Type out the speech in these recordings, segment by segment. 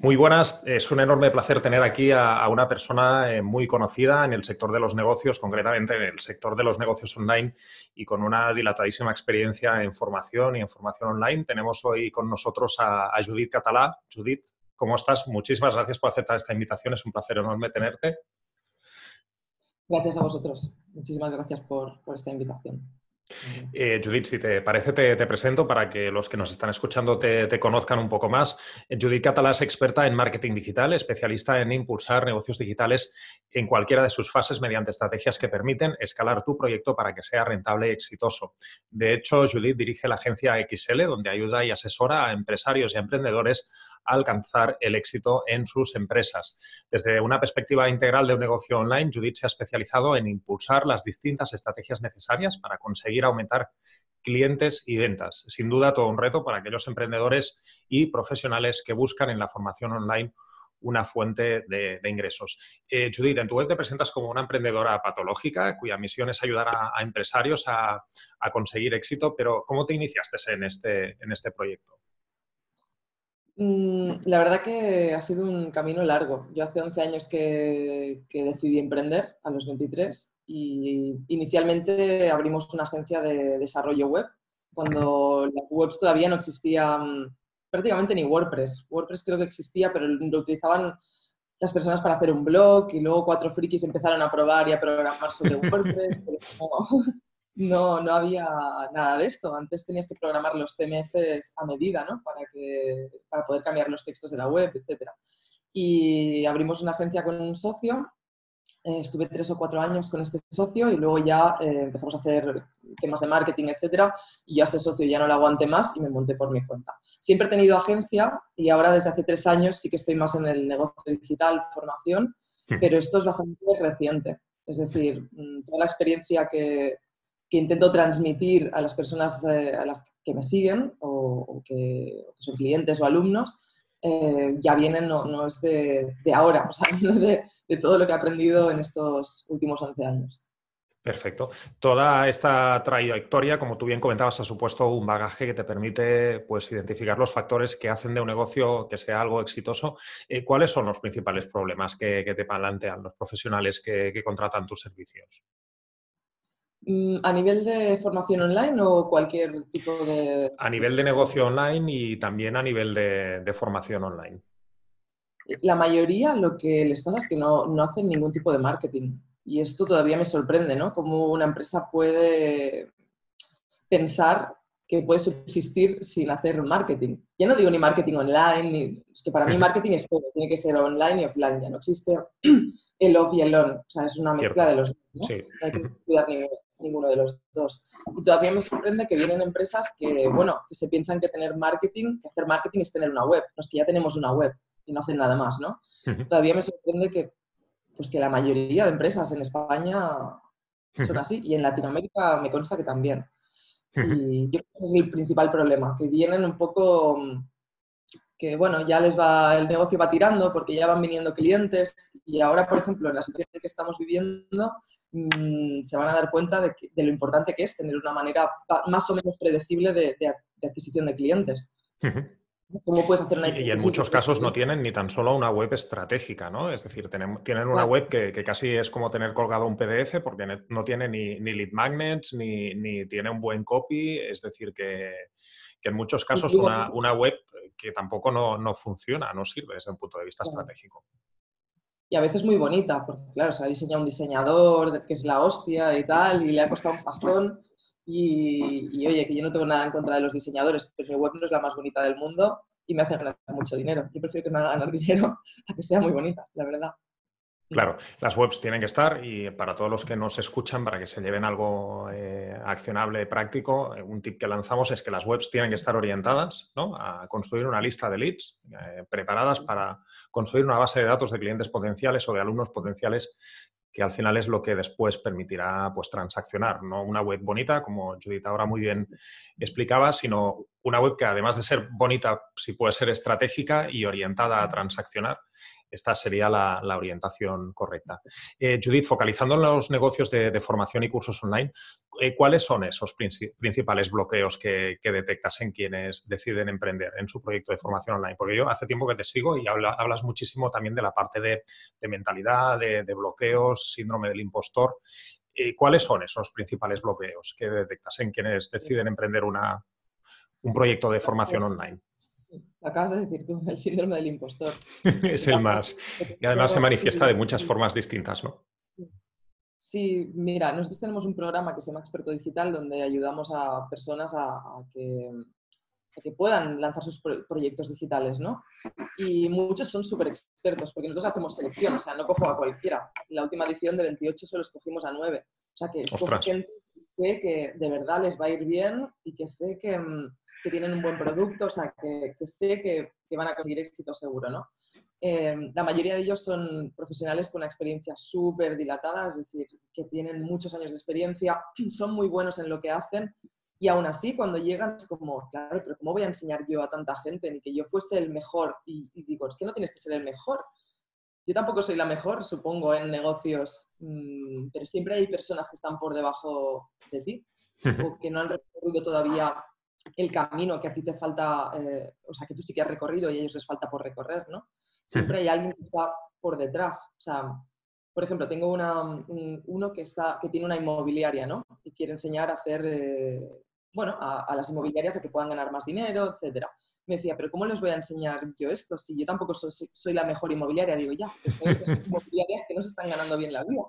Muy buenas, es un enorme placer tener aquí a, una persona eh, muy conocida en el sector de los negocios, concretamente en el sector de los negocios online y con una dilatadísima experiencia en formación y en formación online. Tenemos hoy con nosotros a, Judith Catalá. Judith, ¿cómo estás? Muchísimas gracias por aceptar esta invitación, es un placer enorme tenerte. Gracias a vosotros, muchísimas gracias por esta invitación. Eh, Judith, si te parece, te, presento para que los que nos están escuchando te, conozcan un poco más. Judith Catalá es experta en marketing digital, especialista en impulsar negocios digitales en cualquiera de sus fases mediante estrategias que permiten escalar tu proyecto para que sea rentable y exitoso. De hecho, Judith dirige la agencia XL, donde ayuda y asesora a empresarios y emprendedores alcanzar el éxito en sus empresas. Desde una perspectiva integral de un negocio online, Judith se ha especializado en impulsar las distintas estrategias necesarias para conseguir aumentar clientes y ventas. Sin duda, todo un reto para aquellos emprendedores y profesionales que buscan en la formación online una fuente de, ingresos. Eh, Judith, en tu web te presentas como una emprendedora patológica cuya misión es ayudar a, empresarios a, a, conseguir éxito, pero ¿cómo te iniciaste en este, en este proyecto? Mm, la verdad que ha sido un camino largo. Yo hace 11 años que, decidí emprender, a los 23, y inicialmente abrimos una agencia de desarrollo web, cuando las webs todavía no existían prácticamente ni WordPress. WordPress creo que existía, pero lo utilizaban las personas para hacer un blog y luego cuatro frikis empezaron a probar y a programar sobre WordPress. pero no, no había nada de esto. Antes tenías que programar los CMS a medida, ¿no? Para, que, para poder cambiar los textos de la web, etc. Y abrimos una agencia con un socio. Eh, estuve tres o cuatro años con este socio y luego ya eh, empezamos a hacer temas de marketing, etc. Y yo a ese socio ya no lo aguanté más y me monté por mi cuenta. Siempre he tenido agencia y ahora desde hace tres años sí que estoy más en el negocio digital, formación, pero esto es bastante reciente. Es decir, mm, toda la experiencia que, que intento transmitir a las personas eh, a las que me siguen o, que, son clientes o alumnos, eh, ya vienen, no, es de, ahora, o sea, de, de, todo lo que he aprendido en estos últimos 11 años. Perfecto. Toda esta trayectoria, como tú bien comentabas, ha supuesto un bagaje que te permite pues, identificar los factores que hacen de un negocio que sea algo exitoso. Eh, ¿Cuáles son los principales problemas que, te plantean los profesionales que contratan tus servicios? Mm, ¿A nivel de formación online o cualquier tipo de...? A nivel de negocio online y también a nivel de, formación online. La mayoría lo que les pasa es que no, no, hacen ningún tipo de marketing. Y esto todavía me sorprende, ¿no? Cómo una empresa puede pensar que puede subsistir sin hacer marketing. Ya no digo ni marketing online, ni... es que para mí marketing es todo, tiene que ser online y offline, ya no existe el off y el on, o sea, es una mezcla de los dos, ¿no? Sí. no hay que cuidar ninguno de los dos. Y todavía me sorprende que vienen empresas que, bueno, que se piensan que tener marketing, que hacer marketing es tener una web. No es que ya tenemos una web y no hacen nada más, ¿no? Todavía me sorprende que, pues que la mayoría de empresas en España son así y en Latinoamérica me consta que también. Y yo creo que ese es el principal problema, que vienen un poco que bueno, ya les va, el negocio va tirando porque ya van viniendo clientes y ahora, por ejemplo, en la situación que estamos viviendo, mm, se van a dar cuenta de, lo importante que es tener una manera más o menos predecible de, adquisición de clientes. ¿Cómo puedes hacer una y, en muchos casos no tienen ni tan solo una web estratégica, ¿no? Es decir, tienen, tienen una web que, casi es como tener colgado un PDF porque no tiene ni, ni lead magnets ni, ni, tiene un buen copy. Es decir, que, que en muchos casos una, una web que tampoco no, no, funciona, no sirve desde un punto de vista estratégico. Y a veces muy bonita, porque claro, se ha diseñado un diseñador que es la hostia y tal, y le ha costado un pastón. Y, oye, que yo no tengo nada en contra de los diseñadores, pero mi web no es la más bonita del mundo y me hace ganar mucho dinero. Yo prefiero que me haga ganar dinero a que sea muy bonita, la verdad. Claro, las webs tienen que estar y para todos los que nos escuchan, para que se lleven algo eh, accionable, práctico, eh, un tip que lanzamos es que las webs tienen que estar orientadas a construir una lista de leads eh, preparadas para construir una base de datos de clientes potenciales o de alumnos potenciales que al final es lo que después permitirá pues, transaccionar. No una web bonita, como Judith ahora muy bien explicaba, sino una web que además de ser bonita, sí puede ser estratégica y orientada a transaccionar. Esta sería la, orientación correcta. Eh, Judith, focalizando en los negocios de, formación y cursos online, eh, ¿cuáles son esos principales bloqueos que, detectas en quienes deciden emprender en su proyecto de formación online? Porque yo hace tiempo que te sigo y hablas muchísimo también de la parte de, mentalidad, de, bloqueos, síndrome del impostor. Eh, ¿Cuáles son esos principales bloqueos que detectas en quienes deciden emprender una, un proyecto de formación online? Acabas de decir tú, el síndrome del impostor. es el más. Y además se manifiesta de muchas formas distintas, ¿no? Sí, mira, nosotros tenemos un programa que se llama Experto Digital donde ayudamos a personas a, que, que, puedan lanzar sus proyectos digitales, ¿no? Y muchos son súper expertos porque nosotros hacemos selección, o sea, no cojo a cualquiera. La última edición de 28 solo escogimos a 9. O sea, que escojo gente que de verdad les va a ir bien y que sé que mm, que tienen un buen producto, o sea, que, sé que, van a conseguir éxito seguro, ¿no? Eh, la mayoría de ellos son profesionales con una experiencia súper dilatada, es decir, que tienen muchos años de experiencia, son muy buenos en lo que hacen y aún así cuando llegan es como, claro, pero ¿cómo voy a enseñar yo a tanta gente? Ni que yo fuese el mejor. Y, digo, es que no tienes que ser el mejor. Yo tampoco soy la mejor, supongo, en negocios, mm, pero siempre hay personas que están por debajo de ti o que no han recorrido todavía el camino que a ti te falta, eh, o sea, que tú sí que has recorrido y a ellos les falta por recorrer, ¿no? Siempre hay alguien que está por detrás. O sea, por ejemplo, tengo una, uno que, está, que tiene una inmobiliaria, ¿no? Y quiere enseñar a hacer, eh, bueno, a, las inmobiliarias a que puedan ganar más dinero, etcétera. Me decía, pero ¿cómo les voy a enseñar yo esto? Si yo tampoco soy, soy la mejor inmobiliaria, digo, ya, hay inmobiliarias que no se están ganando bien la vida.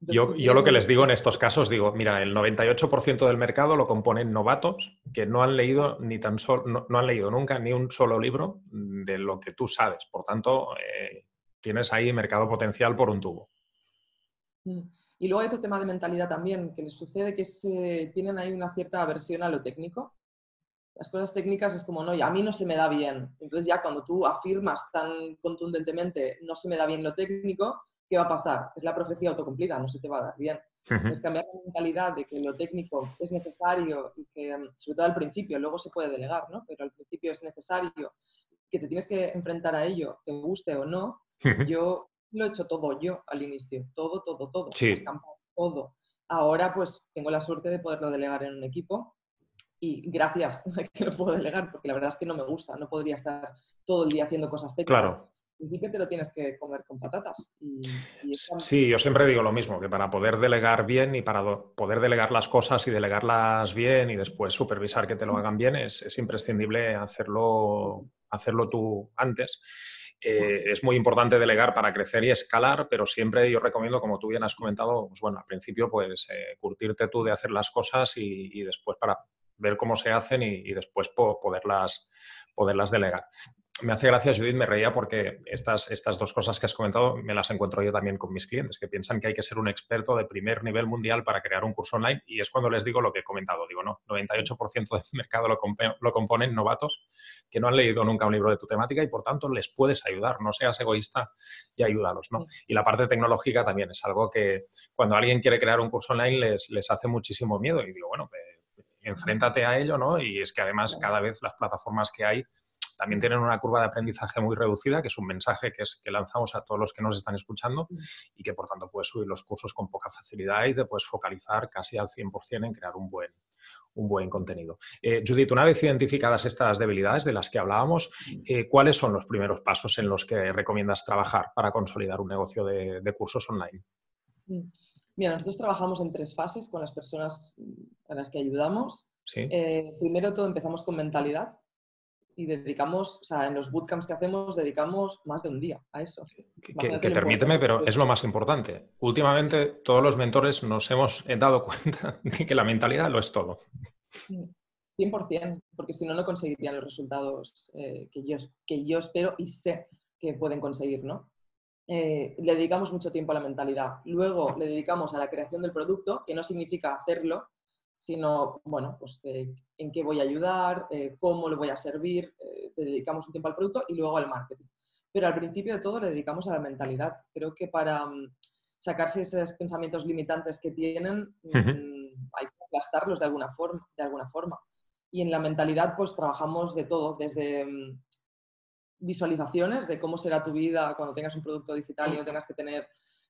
Yo, lo que les digo en estos casos, digo, mira, el 98% del mercado lo componen novatos que no han leído ni tan solo, no, han leído nunca ni un solo libro de lo que tú sabes. Por tanto, eh, tienes ahí mercado potencial por un tubo. Mm. Y luego hay otro tema de mentalidad también, que les sucede que se, tienen ahí una cierta aversión a lo técnico. Las cosas técnicas es como, no, a mí no se me da bien. Entonces ya cuando tú afirmas tan contundentemente, no se me da bien lo técnico, ¿qué va a pasar? Es la profecía autocumplida, no se te va a dar bien. Es cambiar la mentalidad de que lo técnico es necesario y que, mm, sobre todo al principio, luego se puede delegar, ¿no? Pero al principio es necesario, que te tienes que enfrentar a ello, te guste o no. Yo lo he hecho todo yo al inicio, todo, todo, todo. Sí. todo. Ahora pues tengo la suerte de poderlo delegar en un equipo y gracias que lo puedo delegar, porque la verdad es que no me gusta, no podría estar todo el día haciendo cosas técnicas. Claro principio te lo tienes que comer con patatas. Sí, yo siempre digo lo mismo, que para poder delegar bien y para poder delegar las cosas y delegarlas bien y después supervisar que te lo hagan bien, es, imprescindible hacerlo, hacerlo tú antes. Eh, es muy importante delegar para crecer y escalar, pero siempre yo recomiendo, como tú bien has comentado, pues bueno, al principio pues eh, curtirte tú de hacer las cosas y, después para ver cómo se hacen y, después poderlas, poderlas delegar me hace gracia, Judith, me reía porque estas, estas dos cosas que has comentado me las encuentro yo también con mis clientes, que piensan que hay que ser un experto de primer nivel mundial para crear un curso online y es cuando les digo lo que he comentado. Digo, no, 98% del mercado lo, lo componen novatos que no han leído nunca un libro de tu temática y por tanto les puedes ayudar, no seas egoísta y ayúdalos. ¿no? Y la parte tecnológica también es algo que cuando alguien quiere crear un curso online les, les hace muchísimo miedo y digo, bueno, pues, enfréntate a ello, ¿no? Y es que además cada vez las plataformas que hay también tienen una curva de aprendizaje muy reducida, que es un mensaje que, es, que lanzamos a todos los que nos están escuchando y que por tanto puedes subir los cursos con poca facilidad y te puedes focalizar casi al 100% en crear un buen, un buen contenido. Eh, Judith, una vez identificadas estas debilidades de las que hablábamos, eh, ¿cuáles son los primeros pasos en los que recomiendas trabajar para consolidar un negocio de, cursos online? Mira, nosotros trabajamos en tres fases con las personas a las que ayudamos. Eh, primero todo empezamos con mentalidad, y dedicamos, o sea, en los bootcamps que hacemos, dedicamos más de un día a eso. Que, permíteme, pero es lo más importante. Últimamente todos los mentores nos hemos dado cuenta de que la mentalidad lo es todo. 100%, porque si no, no conseguirían los resultados eh, que, yo, que yo espero y sé que pueden conseguir, ¿no? Eh, le dedicamos mucho tiempo a la mentalidad. Luego le dedicamos a la creación del producto, que no significa hacerlo, sino, bueno, pues eh, en qué voy a ayudar, eh, cómo le voy a servir, eh, dedicamos un tiempo al producto y luego al marketing. Pero al principio de todo le dedicamos a la mentalidad. Creo que para mm, sacarse esos pensamientos limitantes que tienen, mm, hay que aplastarlos de alguna forma. De alguna forma. Y en la mentalidad, pues trabajamos de todo, desde mm, visualizaciones de cómo será tu vida cuando tengas un producto digital y no tengas que tener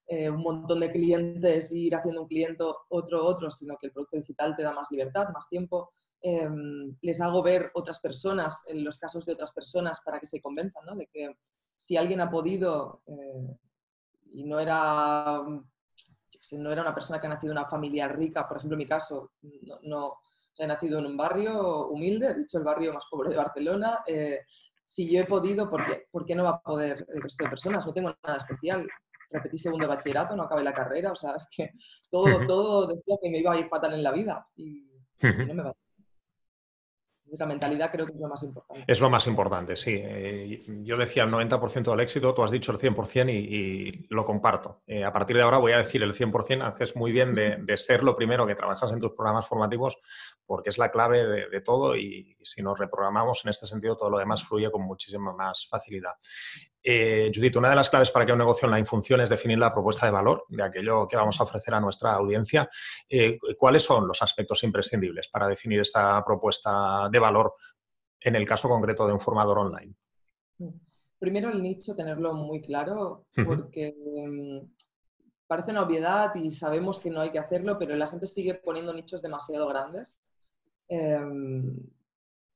eh, un montón de clientes y ir haciendo un cliente otro, otro, sino que el producto digital te da más libertad, más tiempo. Em, les hago ver otras personas, en los casos de otras personas, para que se convenzan ¿no? de que si alguien ha podido eh, y no era, no era una persona que ha nacido en una familia rica, por ejemplo, en mi caso, no, he nacido en un barrio humilde, he dicho el barrio más pobre de Barcelona. Eh, si yo he podido, ¿por qué, ¿por qué no va a poder el resto de personas? No tengo nada especial. Repetí segundo bachillerato, no acabé la carrera, o sea, es que todo, todo decía que me iba a ir fatal en la vida y, no me va la mentalidad creo que es lo más importante. Es lo más importante, sí. Eh, yo decía el 90% del éxito, tú has dicho el 100% y, lo comparto. Eh, a partir de ahora voy a decir el 100%, haces muy bien de, ser lo primero que trabajas en tus programas formativos porque es la clave de, todo y, si nos reprogramamos en este sentido todo lo demás fluye con muchísima más facilidad. Eh, Judith, una de las claves para que un negocio online funcione es definir la propuesta de valor de aquello que vamos a ofrecer a nuestra audiencia. Eh, ¿Cuáles son los aspectos imprescindibles para definir esta propuesta de valor en el caso concreto de un formador online? Primero el nicho, tenerlo muy claro, porque mm, parece una obviedad y sabemos que no hay que hacerlo, pero la gente sigue poniendo nichos demasiado grandes. Em,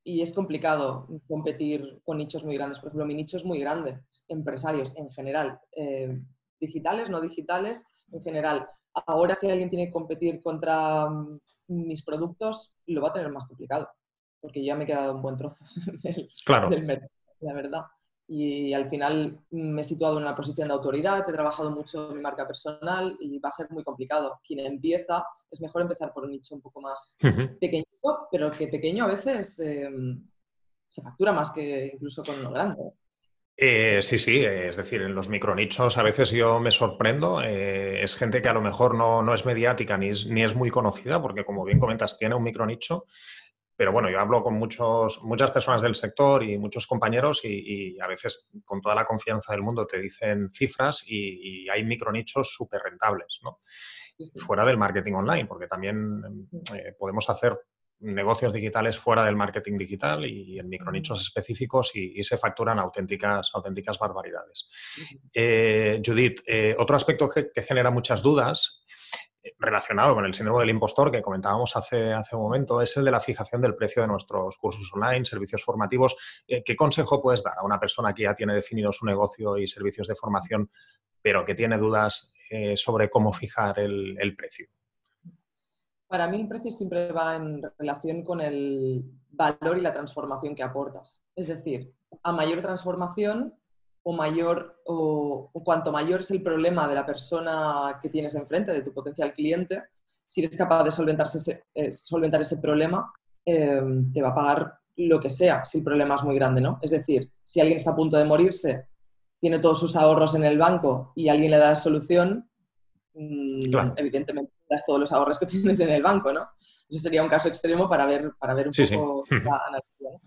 y es complicado competir con nichos muy grandes. Por ejemplo, mi nicho es muy grande, empresarios en general, eh, digitales, no digitales, en general. Ahora si alguien tiene que competir contra mm, mis productos, lo va a tener más complicado, porque ya me he quedado un buen trozo del mercado, la verdad y al final me he situado en una posición de autoridad, he trabajado mucho en mi marca personal y va a ser muy complicado. Quien empieza, es mejor empezar por un nicho un poco más pequeño, pero que pequeño a veces em, se factura más que incluso con lo grande. Eh, sí, sí, es decir, en los micronichos a veces yo me sorprendo. Eh, es gente que a lo mejor no, no es mediática ni es, ni es, muy conocida, porque como bien comentas, tiene un micronicho, pero bueno, yo hablo con muchos, muchas personas del sector y muchos compañeros y, a veces con toda la confianza del mundo te dicen cifras y, hay micronichos súper rentables, ¿no? Fuera del marketing online, porque también eh, podemos hacer negocios digitales fuera del marketing digital y en micronichos específicos y, se facturan auténticas, auténticas barbaridades. Eh, Judith, eh, otro aspecto que, genera muchas dudas relacionado con el síndrome del impostor que comentábamos hace, hace un momento, es el de la fijación del precio de nuestros cursos online, servicios formativos. Eh, ¿Qué consejo puedes dar a una persona que ya tiene definido su negocio y servicios de formación, pero que tiene dudas eh, sobre cómo fijar el, el precio? Para mí el precio siempre va en relación con el valor y la transformación que aportas. Es decir, a mayor transformación, o mayor o, cuanto mayor es el problema de la persona que tienes enfrente, de tu potencial cliente, si eres capaz de solventarse eh, solventar ese problema, eh, te va a pagar lo que sea si el problema es muy grande, ¿no? Es decir, si alguien está a punto de morirse, tiene todos sus ahorros en el banco y alguien le da la solución, mm, evidentemente das todos los ahorros que tienes en el banco, ¿no? Eso sería un caso extremo para ver, para ver un poco la analogía.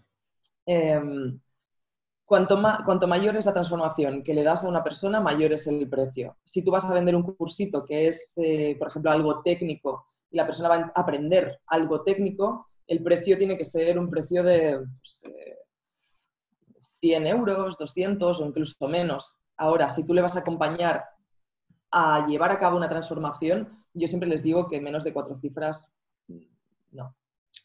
Em, Cuanto, cuanto, mayor es la transformación que le das a una persona, mayor es el precio. Si tú vas a vender un cursito que es, eh, por ejemplo, algo técnico y la persona va a aprender algo técnico, el precio tiene que ser un precio de 100 pues, eh, euros, 200 o incluso menos. Ahora, si tú le vas a acompañar a llevar a cabo una transformación, yo siempre les digo que menos de cuatro cifras, no.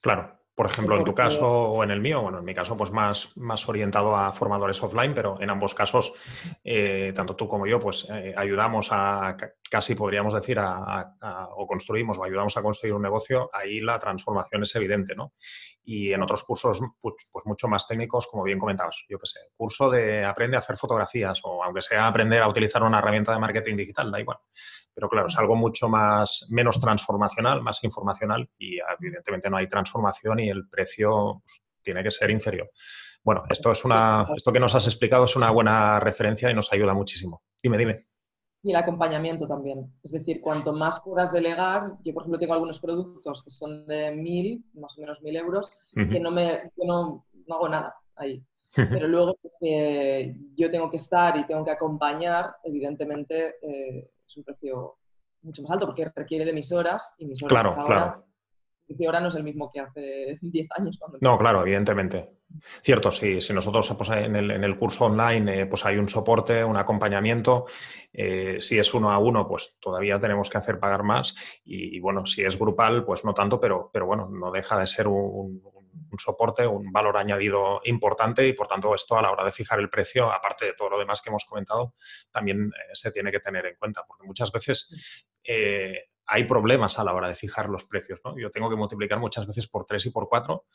Claro, por ejemplo, en tu caso o en el mío, bueno, en mi caso, pues más, más orientado a formadores offline, pero en ambos casos, eh, tanto tú como yo, pues eh, ayudamos a, casi podríamos decir, a, o construimos o ayudamos a construir un negocio, ahí la transformación es evidente, ¿no? Y en otros cursos, pues, pues mucho más técnicos, como bien comentabas, yo qué sé, curso de aprende a hacer fotografías o aunque sea aprender a utilizar una herramienta de marketing digital, da igual. Pero claro, es algo mucho más, menos transformacional, más informacional y evidentemente no hay transformación y el precio pues, tiene que ser inferior. Bueno, esto, es una, esto que nos has explicado es una buena referencia y nos ayuda muchísimo. Dime, dime. Y el acompañamiento también. Es decir, cuanto más puedas delegar, yo por ejemplo tengo algunos productos que son de mil, más o menos mil euros, que no me, no, hago nada ahí. Pero luego que yo tengo que estar y tengo que acompañar, evidentemente eh, es un precio mucho más alto porque requiere de mis horas y mis horas claro, claro. Y ahora no es el mismo que hace 10 años. Cuando no, claro, evidentemente. Cierto, sí. Si nosotros pues, en, el, curso online eh, pues hay un soporte, un acompañamiento, eh, si es uno a uno, pues todavía tenemos que hacer pagar más. Y, bueno, si es grupal, pues no tanto, pero, pero bueno, no deja de ser un, soporte, un valor añadido importante y por tanto esto a la hora de fijar el precio, aparte de todo lo demás que hemos comentado, también eh, se tiene que tener en cuenta, porque muchas veces hay problemas a la hora de fijar los precios. ¿no? Yo tengo que multiplicar muchas veces por tres y por cuatro.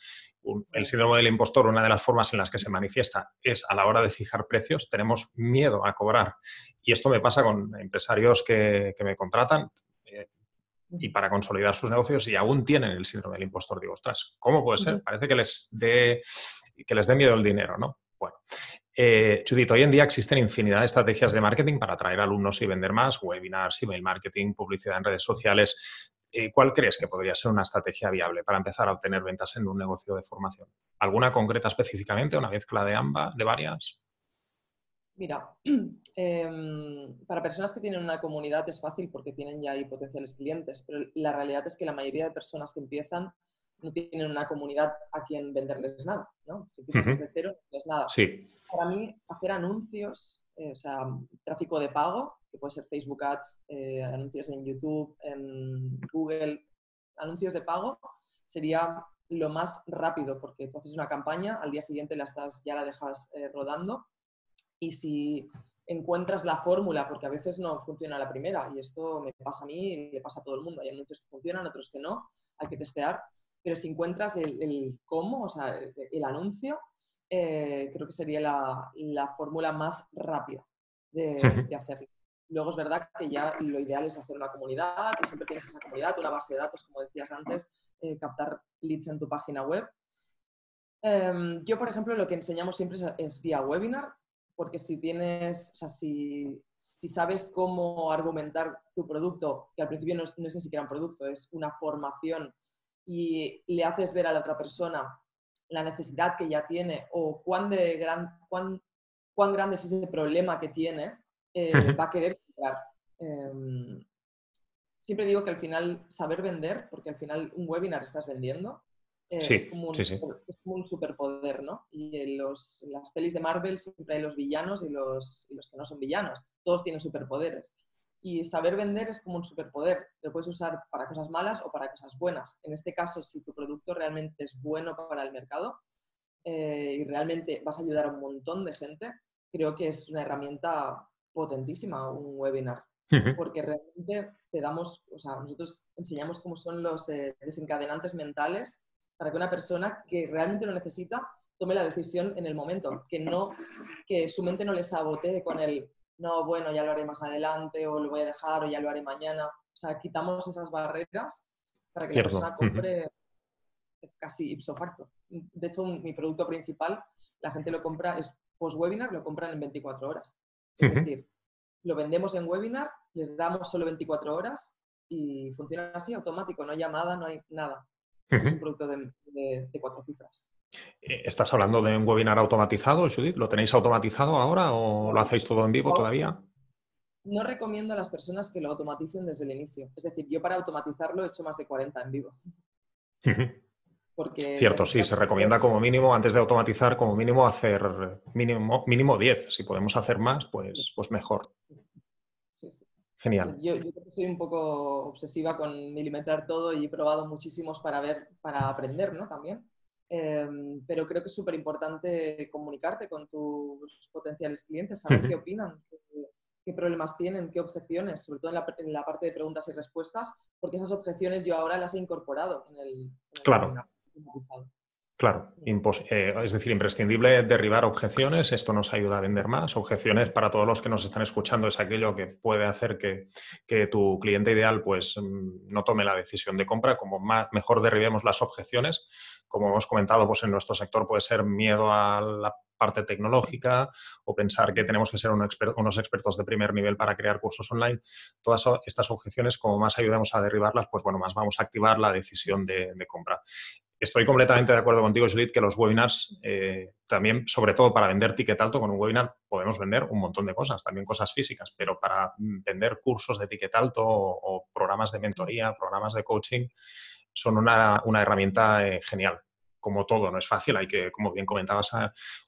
El síndrome del impostor, una de las formas en las que se manifiesta es a la hora de fijar precios, tenemos miedo a cobrar. Y esto me pasa con empresarios que, me contratan eh, y para consolidar sus negocios y aún tienen el síndrome del impostor. Digo, ostras, ¿cómo puede ser? Parece que les dé, que les dé miedo el dinero, ¿no? Bueno, eh, hoy en día existen infinidad de estrategias de marketing para atraer alumnos y vender más, webinars, email marketing, publicidad en redes sociales. Eh, ¿Cuál crees que podría ser una estrategia viable para empezar a obtener ventas en un negocio de formación? ¿Alguna concreta específicamente? ¿Una mezcla de ambas, de varias? Mira, em, para personas que tienen una comunidad es fácil porque tienen ya ahí potenciales clientes, pero la realidad es que la mayoría de personas que empiezan no tienen una comunidad a quien venderles nada, ¿no? Si empiezas desde cero, no es nada. Sí. Para mí, hacer anuncios, eh, o sea, tráfico de pago, que puede ser Facebook Ads, eh, anuncios en YouTube, en Google, anuncios de pago, sería lo más rápido, porque tú haces una campaña, al día siguiente la estás, ya la dejas eh, rodando, y si encuentras la fórmula, porque a veces no funciona la primera, y esto me pasa a mí y le pasa a todo el mundo, hay anuncios que funcionan, otros que no, hay que testear, pero si encuentras el, cómo, o sea, el, anuncio, eh, creo que sería la, fórmula más rápida de, hacerlo. Luego es verdad que ya lo ideal es hacer una comunidad, y siempre tienes esa comunidad, una base de datos, como decías antes, eh, captar leads en tu página web. Em, yo, por ejemplo, lo que enseñamos siempre es, vía webinar, porque si tienes, o sea, si, sabes cómo argumentar tu producto, que al principio no es, no es, ni siquiera un producto, es una formación y le haces ver a la otra persona la necesidad que ya tiene o cuán, de gran, cuán, cuán grande es ese problema que tiene, eh, va a querer comprar. Em, siempre digo que al final saber vender, porque al final un webinar estás vendiendo, eh, es, como un, es, como un, superpoder, ¿no? Y en, los, las pelis de Marvel siempre hay los villanos y los, y los que no son villanos. Todos tienen superpoderes. Y saber vender es como un superpoder. Lo puedes usar para cosas malas o para cosas buenas. En este caso, si tu producto realmente es bueno para el mercado eh, y realmente vas a ayudar a un montón de gente, creo que es una herramienta potentísima un webinar. Porque realmente te damos, o sea, nosotros enseñamos cómo son los eh, desencadenantes mentales para que una persona que realmente lo necesita tome la decisión en el momento, que no que su mente no le sabotee con el no, bueno, ya lo haré más adelante o lo voy a dejar o ya lo haré mañana. O sea, quitamos esas barreras para que la persona compre casi ipso facto. De hecho, mi producto principal, la gente lo compra, es post-webinar, lo compran en 24 horas. Es decir, lo vendemos en webinar, les damos solo 24 horas y funciona así, automático, no hay llamada, no hay nada. Es un producto de cuatro cifras. Eh, ¿Estás hablando de un webinar automatizado, Judith? ¿Lo tenéis automatizado ahora o lo hacéis todo en vivo todavía? No recomiendo a las personas que lo automaticen desde el inicio. Es decir, yo para automatizarlo he hecho más de 40 en vivo. Porque Cierto, sí, se recomienda como mínimo, antes de automatizar, como mínimo hacer mínimo, mínimo 10. Si podemos hacer más, pues, pues mejor. Sí, sí. Genial. Yo, yo, soy un poco obsesiva con milimetrar todo y he probado muchísimos para ver, para aprender, ¿no? También. Em, pero creo que es súper importante comunicarte con tus potenciales clientes, saber qué opinan, qué, problemas tienen, qué objeciones, sobre todo en la, parte de preguntas y respuestas, porque esas objeciones yo ahora las he incorporado en el, claro. Claro, eh, es decir, imprescindible derribar objeciones, esto nos ayuda a vender más. Objeciones para todos los que nos están escuchando es aquello que puede hacer que, tu cliente ideal pues, mm, no tome la decisión de compra, como más, mejor derribemos las objeciones. Como hemos comentado, pues en nuestro sector puede ser miedo a la parte tecnológica o pensar que tenemos que ser unos expertos de primer nivel para crear cursos online. Todas estas objeciones, como más ayudemos a derribarlas, pues bueno, más vamos a activar la decisión de, de compra. Estoy completamente de acuerdo contigo, Judith, que los webinars, eh, también, sobre todo para vender ticket alto, con un webinar podemos vender un montón de cosas, también cosas físicas, pero para vender cursos de ticket alto o, programas de mentoría, programas de coaching, son una, herramienta eh, genial como todo, no es fácil, hay que, como bien comentabas,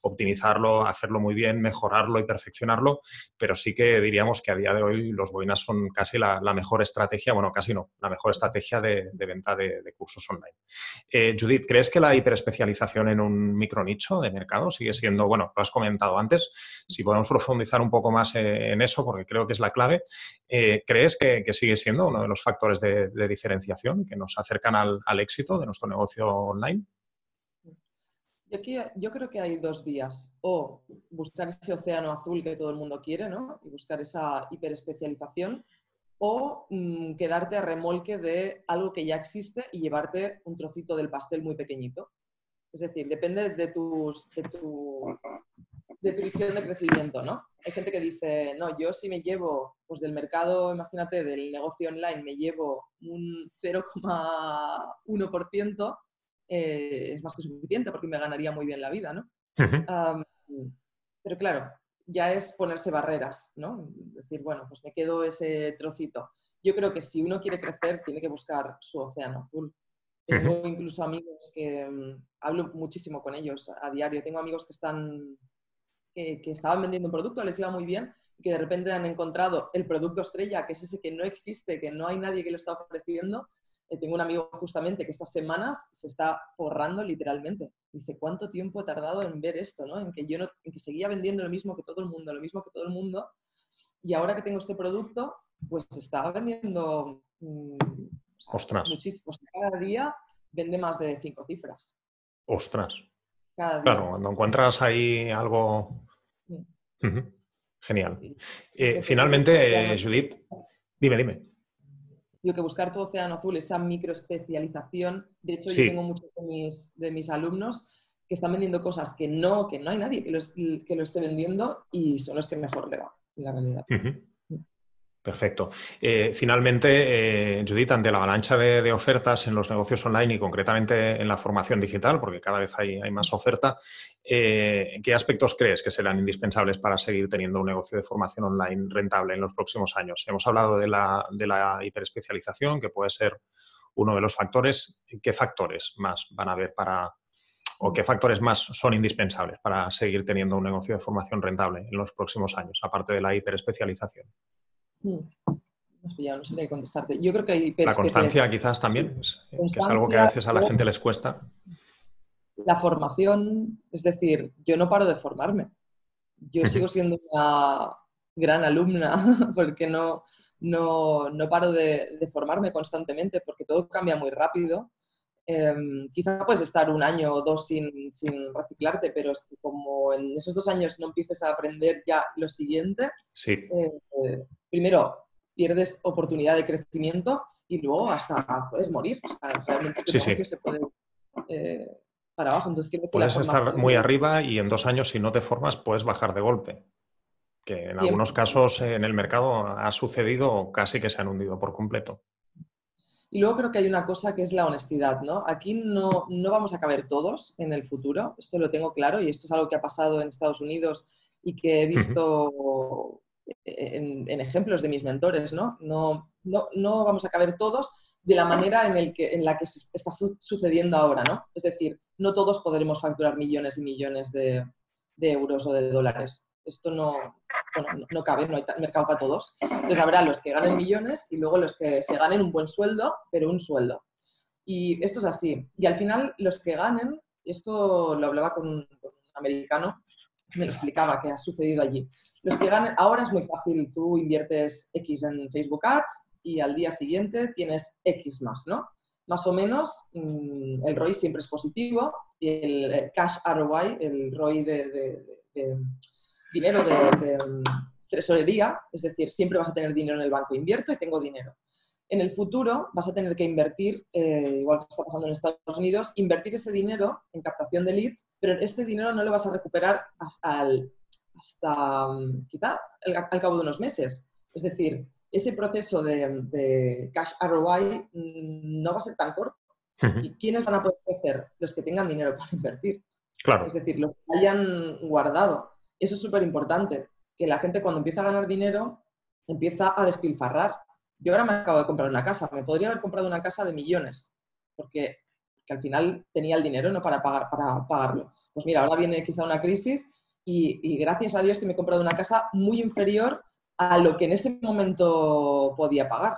optimizarlo, hacerlo muy bien, mejorarlo y perfeccionarlo, pero sí que diríamos que a día de hoy los boinas son casi la, mejor estrategia, bueno, casi no, la mejor estrategia de, venta de, cursos online. Eh, Judith, ¿crees que la hiperespecialización en un micronicho de mercado sigue siendo, bueno, lo has comentado antes, si podemos profundizar un poco más eh, en eso, porque creo que es la clave, eh, ¿crees que, sigue siendo uno de los factores de, diferenciación que nos acercan al éxito de nuestro negocio online? Yo creo que hay dos vías. O buscar ese océano azul que todo el mundo quiere, ¿no? Y buscar esa hiperespecialización. O mm, quedarte a remolque de algo que ya existe y llevarte un trocito del pastel muy pequeñito. Es decir, depende de, tus, de, tu, de tu visión de crecimiento, ¿no? Hay gente que dice, no, yo si me llevo, pues del mercado, imagínate, del negocio online, me llevo un 0,1%, eh, es más que suficiente porque me ganaría muy bien la vida, ¿no? pero claro, ya es ponerse barreras, ¿no? Decir, bueno, pues me quedo ese trocito. Yo creo que si uno quiere crecer, tiene que buscar su océano azul. Tengo incluso amigos que mm, hablo muchísimo con ellos a diario. Tengo amigos que están que, que, estaban vendiendo un producto, les iba muy bien, y que de repente han encontrado el producto estrella, que es ese que no existe, que no hay nadie que lo está ofreciendo, eh, tengo un amigo justamente que estas semanas se está forrando literalmente. Dice, ¿cuánto tiempo he tardado en ver esto? ¿no? En, que yo no, en que seguía vendiendo lo mismo que todo el mundo, lo mismo que todo el mundo. Y ahora que tengo este producto, pues estaba vendiendo mmm, muchísimo. Cada día vende más de cinco cifras. Ostras. Claro, cuando encuentras ahí algo... Genial. Eh, finalmente, Judith, dime, dime que buscar tu océano azul, esa microespecialización. De hecho, yo tengo muchos de mis, de mis alumnos que están vendiendo cosas que no, que no hay nadie que lo, que lo esté vendiendo y son los que mejor le va, en la realidad. Perfecto. Eh, finalmente, eh, Judith, ante la avalancha de, ofertas en los negocios online y concretamente en la formación digital, porque cada vez hay, más oferta, eh, ¿qué aspectos crees que serán indispensables para seguir teniendo un negocio de formación online rentable en los próximos años? Hemos hablado de la, de la hiperespecialización, que puede ser uno de los factores. ¿Qué factores más van a haber para, o qué factores más son indispensables para seguir teniendo un negocio de formación rentable en los próximos años, aparte de la hiperespecialización? No sé contestarte. Yo creo que La constancia quizás también, que es algo que a veces a la gente les cuesta. La formación, es decir, yo no paro de formarme. Yo sigo siendo una gran alumna porque no, no, no paro de, formarme constantemente porque todo cambia muy rápido. Em, quizá puedes estar un año o dos sin, sin reciclarte, pero como en esos dos años no empieces a aprender ya lo siguiente, sí. Eh, primero pierdes oportunidad de crecimiento y luego hasta puedes morir. O sea, realmente se puede eh, para abajo. Entonces, puedes estar muy arriba y en dos años, si no te formas, puedes bajar de golpe. Que en algunos casos en el mercado ha sucedido casi que se han hundido por completo. Y luego creo que hay una cosa que es la honestidad, ¿no? Aquí no, no vamos a caber todos en el futuro, esto lo tengo claro y esto es algo que ha pasado en Estados Unidos y que he visto en, ejemplos de mis mentores, ¿no? No, ¿no? vamos a caber todos de la manera en, el que, en la que está sucediendo ahora, ¿no? Es decir, no todos podremos facturar millones y millones de, euros o de dólares. Esto no, no, cabe, no hay mercado para todos. Entonces habrá los que ganen millones y luego los que se ganen un buen sueldo, pero un sueldo. Y esto es así. Y al final los que ganen, esto lo hablaba con un americano, me lo explicaba que ha sucedido allí. Los que ganan, ahora es muy fácil, tú inviertes X en Facebook Ads y al día siguiente tienes X más, ¿no? Más o menos mm, el ROI siempre es positivo y el, cash ROI, el ROI de, dinero de, mm, tesorería, es decir, siempre vas a tener dinero en el banco, invierto y tengo dinero. En el futuro vas a tener que invertir, eh, igual que está pasando en Estados Unidos, invertir ese dinero en captación de leads, pero este dinero no lo vas a recuperar hasta hasta mm, quizá al, cabo de unos meses. Es decir, ese proceso de, cash ROI mm, no va a ser tan corto. ¿Y quiénes van a poder crecer? Los que tengan dinero para invertir. Claro. Es decir, los que hayan guardado. Eso es súper importante, que la gente cuando empieza a ganar dinero empieza a despilfarrar. Yo ahora me acabo de comprar una casa, me podría haber comprado una casa de millones, porque que al final tenía el dinero no para, pagar, para pagarlo. Pues mira, ahora viene quizá una crisis y, gracias a Dios que me he comprado una casa muy inferior a lo que en ese momento podía pagar.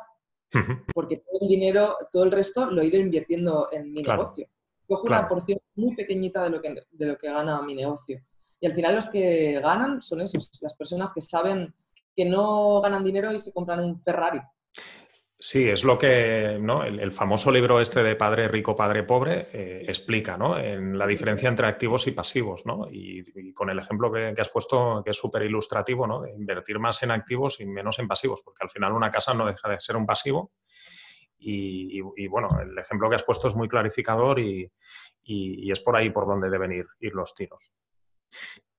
Porque todo el dinero, todo el resto lo he ido invirtiendo en mi negocio. Cojo una porción muy pequeñita de lo, que, de lo que gana mi negocio. Y al final los que ganan son esos, las personas que saben que no ganan dinero y se compran un Ferrari. Sí, es lo que ¿no? el, famoso libro este de Padre Rico, Padre Pobre eh, explica, ¿no? En la diferencia entre activos y pasivos, ¿no? Y, con el ejemplo que, has puesto, que es súper ilustrativo, ¿no? De invertir más en activos y menos en pasivos, porque al final una casa no deja de ser un pasivo. Y, bueno, el ejemplo que has puesto es muy clarificador y, es por ahí por donde deben ir, ir los tiros.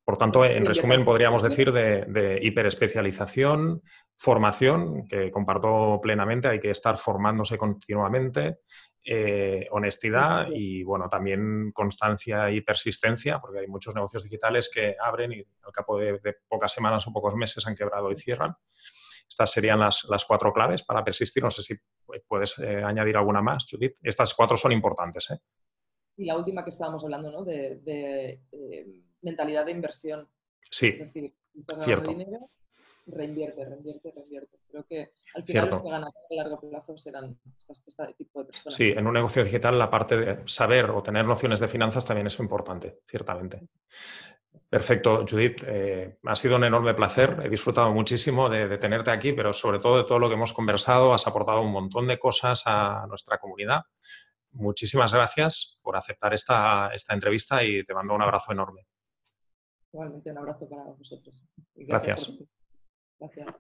Por tanto, en resumen, podríamos decir de, hiperespecialización, formación, que comparto plenamente, hay que estar formándose continuamente, eh, honestidad y, bueno, también constancia y persistencia, porque hay muchos negocios digitales que abren y al cabo de, pocas semanas o pocos meses han quebrado y cierran. Estas serían las, cuatro claves para persistir. No sé si puedes eh, añadir alguna más, Judith. Estas cuatro son importantes. ¿eh? Y la última que estábamos hablando, ¿no? de mentalidad de inversión. Sí. Es decir, estás ganando dinero, reinvierte, reinvierte, reinvierte. Creo que al final los que ganan a largo plazo serán este tipo de personas. Sí, en un negocio digital la parte de saber o tener nociones de finanzas también es importante, ciertamente. Perfecto, Judith. Eh, ha sido un enorme placer. He disfrutado muchísimo de, tenerte aquí, pero sobre todo de todo lo que hemos conversado. Has aportado un montón de cosas a nuestra comunidad. Muchísimas gracias por aceptar esta, esta entrevista y te mando un abrazo enorme. Igualmente un abrazo para vosotros. Gracias. Gracias.